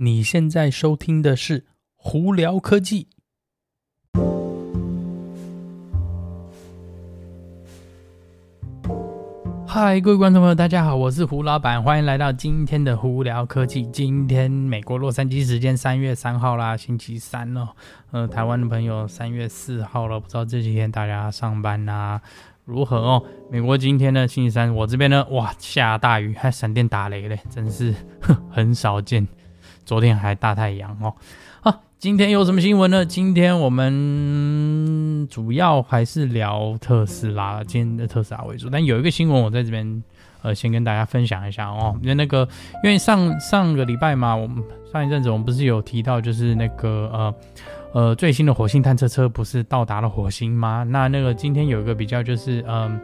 你现在收听的是《胡聊科技》。嗨，各位观众朋友，大家好，我是胡老板，欢迎来到今天的《胡聊科技》。今天美国洛杉矶时间三月三号啦，星期三哦。呃，台湾的朋友三月四号了，不知道这几天大家上班啊如何哦？美国今天呢，星期三，我这边呢，哇，下大雨，还闪电打雷嘞，真是很少见。昨天还大太阳哦，啊，今天有什么新闻呢？今天我们主要还是聊特斯拉，今天的特斯拉为主。但有一个新闻，我在这边呃，先跟大家分享一下哦。因为那个，因为上上个礼拜嘛，我们上一阵子我们不是有提到，就是那个呃呃最新的火星探测车不是到达了火星吗？那那个今天有一个比较就是嗯、呃、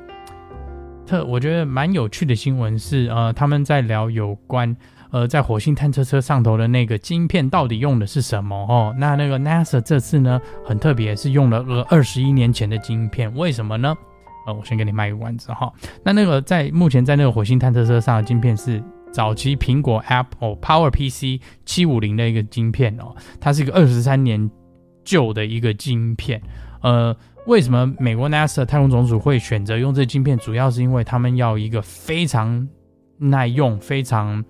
特，我觉得蛮有趣的新闻是呃他们在聊有关。呃，在火星探测车上头的那个晶片到底用的是什么？哦，那那个 NASA 这次呢，很特别，是用了呃二十一年前的晶片，为什么呢？呃，我先给你卖个关子哈。那那个在目前在那个火星探测车上的晶片是早期苹果 Apple PowerPC 七五零的一个晶片哦，它是一个二十三年旧的一个晶片。呃，为什么美国 NASA 太空总署会选择用这晶片？主要是因为他们要一个非常耐用、非常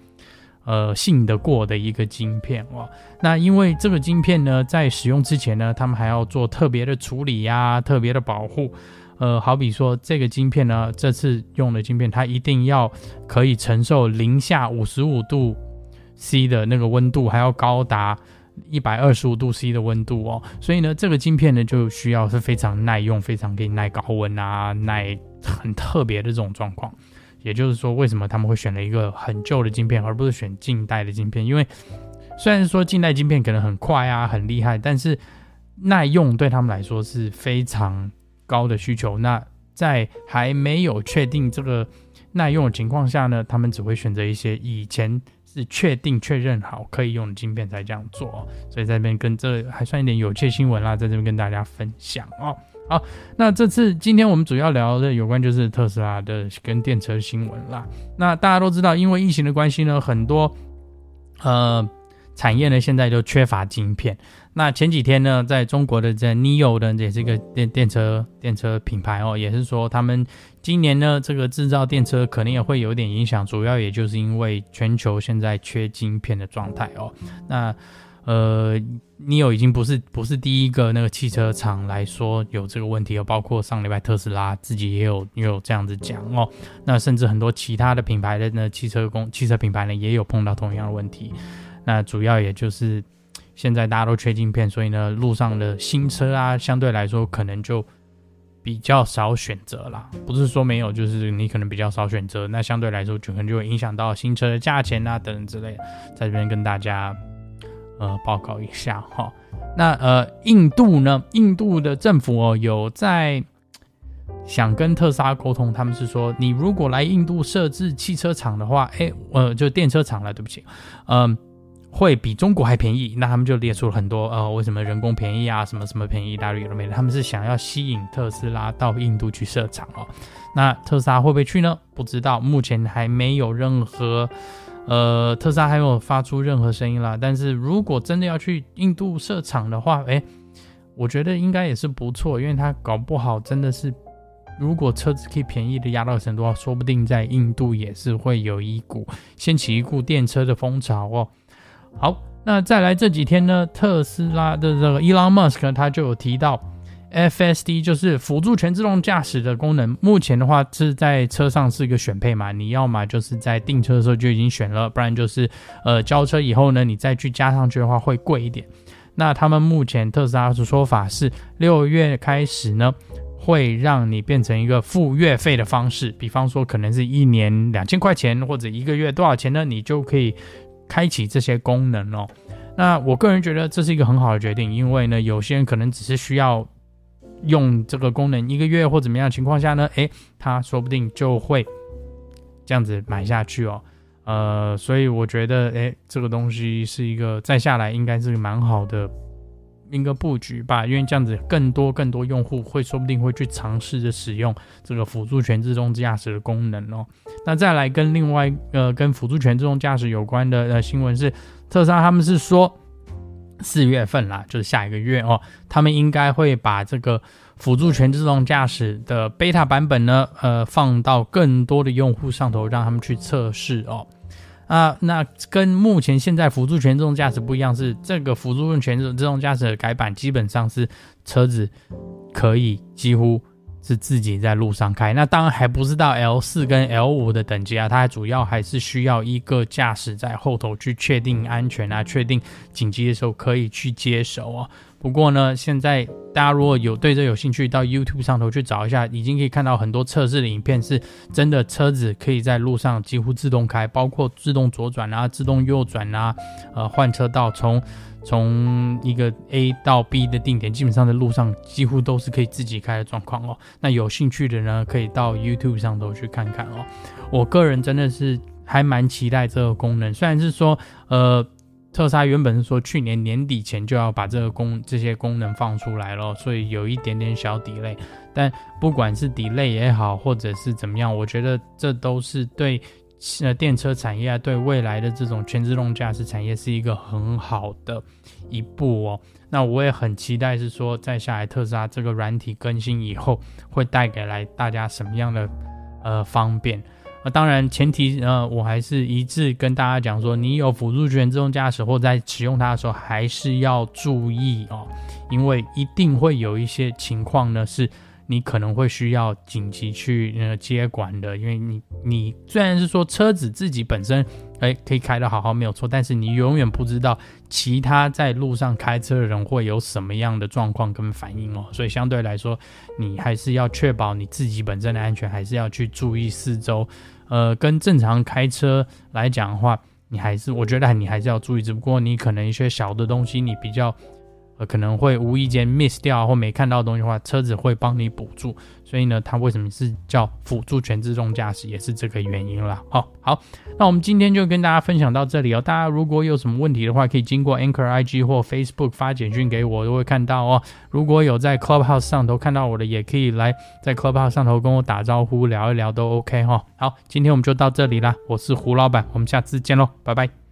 呃，信得过的一个晶片哦。那因为这个晶片呢，在使用之前呢，他们还要做特别的处理呀、特别的保护。呃，好比说这个晶片呢，这次用的晶片，它一定要可以承受零下五十五度 C 的那个温度，还要高达一百二十五度 C 的温度哦。所以呢，这个晶片呢，就需要是非常耐用，非常可以耐高温啊，耐很特别的这种状况。也就是说，为什么他们会选了一个很旧的晶片，而不是选近代的晶片？因为虽然说近代晶片可能很快啊，很厉害，但是耐用对他们来说是非常高的需求。那在还没有确定这个耐用的情况下呢，他们只会选择一些以前是确定确认好可以用的晶片才这样做。所以在这边跟这还算一点有趣新闻啦，在这边跟大家分享哦。好，那这次今天我们主要聊的有关就是特斯拉的跟电车新闻啦。那大家都知道，因为疫情的关系呢，很多呃产业呢现在都缺乏晶片。那前几天呢，在中国的这 NIO 的也是一个电电车电车品牌哦，也是说他们今年呢这个制造电车可能也会有点影响，主要也就是因为全球现在缺晶片的状态哦。那呃，NIO 已经不是不是第一个那个汽车厂来说有这个问题，包括上礼拜特斯拉自己也有也有这样子讲哦。那甚至很多其他的品牌的呢汽车公汽车品牌呢也有碰到同样的问题。那主要也就是现在大家都缺晶片，所以呢路上的新车啊相对来说可能就比较少选择啦。不是说没有，就是你可能比较少选择，那相对来说就可能就会影响到新车的价钱啊等等之类的，在这边跟大家。呃，报告一下哈。那呃，印度呢？印度的政府哦，有在想跟特斯拉沟通。他们是说，你如果来印度设置汽车厂的话，哎，呃，就电车厂了。对不起，嗯、会比中国还便宜。那他们就列出了很多呃，为什么人工便宜啊，什么什么便宜，大陆有的没的。他们是想要吸引特斯拉到印度去设厂哦。那特斯拉会不会去呢？不知道，目前还没有任何。呃，特斯拉还没有发出任何声音啦。但是如果真的要去印度设厂的话，哎，我觉得应该也是不错，因为它搞不好真的是，如果车子可以便宜的压到程度的话，说不定在印度也是会有一股掀起一股电车的风潮哦。好，那再来这几天呢，特斯拉的这个 Elon Musk 他就有提到。FSD 就是辅助全自动驾驶的功能，目前的话是在车上是一个选配嘛，你要么就是在订车的时候就已经选了，不然就是呃交车以后呢，你再去加上去的话会贵一点。那他们目前特斯拉的说法是六月开始呢，会让你变成一个付月费的方式，比方说可能是一年两千块钱或者一个月多少钱呢，你就可以开启这些功能哦。那我个人觉得这是一个很好的决定，因为呢，有些人可能只是需要。用这个功能一个月或怎么样情况下呢？诶，他说不定就会这样子买下去哦。呃，所以我觉得，诶，这个东西是一个再下来应该是蛮好的，一个布局吧，因为这样子更多更多用户会说不定会去尝试着使用这个辅助全自动驾驶的功能哦。那再来跟另外呃跟辅助全自动驾驶有关的呃新闻是，特斯拉他们是说四月份啦，就是下一个月哦，他们应该会把这个辅助全自动驾驶的贝塔版本呢，呃放到更多的用户上头，让他们去测试哦。啊，那跟目前现在辅助全自动驾驶不一样，是这个辅助全自动驾驶的改版，基本上是车子可以几乎是自己在路上开。那当然还不是到 L 四跟 L 五的等级啊，它主要还是需要一个驾驶在后头去确定安全啊，确定紧急的时候可以去接手哦。不过呢，现在大家如果有对这有兴趣，到 YouTube 上头去找一下，已经可以看到很多测试的影片，是真的车子可以在路上几乎自动开，包括自动左转啊、自动右转啊、呃换车道，从从一个 A 到 B 的定点，基本上在路上几乎都是可以自己开的状况哦。那有兴趣的呢，可以到 YouTube 上头去看看哦。我个人真的是还蛮期待这个功能，虽然是说呃。特斯拉原本是说去年年底前就要把这个功这些功能放出来了，所以有一点点小 delay。但不管是 delay 也好，或者是怎么样，我觉得这都是对呃电车产业，对未来的这种全自动驾驶产业是一个很好的一步哦。那我也很期待是说，在下来特斯拉这个软体更新以后，会带给来大家什么样的呃方便。那当然，前提呃，我还是一致跟大家讲说，你有辅助全自动驾驶或在使用它的时候，还是要注意哦，因为一定会有一些情况呢，是你可能会需要紧急去呃接管的，因为你你虽然是说车子自己本身诶可以开得好好没有错，但是你永远不知道其他在路上开车的人会有什么样的状况跟反应哦，所以相对来说，你还是要确保你自己本身的安全，还是要去注意四周。呃，跟正常开车来讲的话，你还是我觉得你还是要注意，只不过你可能一些小的东西你比较。可能会无意间 miss 掉或没看到东西的话，车子会帮你补助。所以呢，它为什么是叫辅助全自动驾驶，也是这个原因啦。好，好，那我们今天就跟大家分享到这里哦。大家如果有什么问题的话，可以经过 Anchor IG 或 Facebook 发简讯给我，都会看到哦。如果有在 Clubhouse 上头看到我的，也可以来在 Clubhouse 上头跟我打招呼聊一聊都 OK 哈。好，今天我们就到这里啦。我是胡老板，我们下次见喽，拜拜。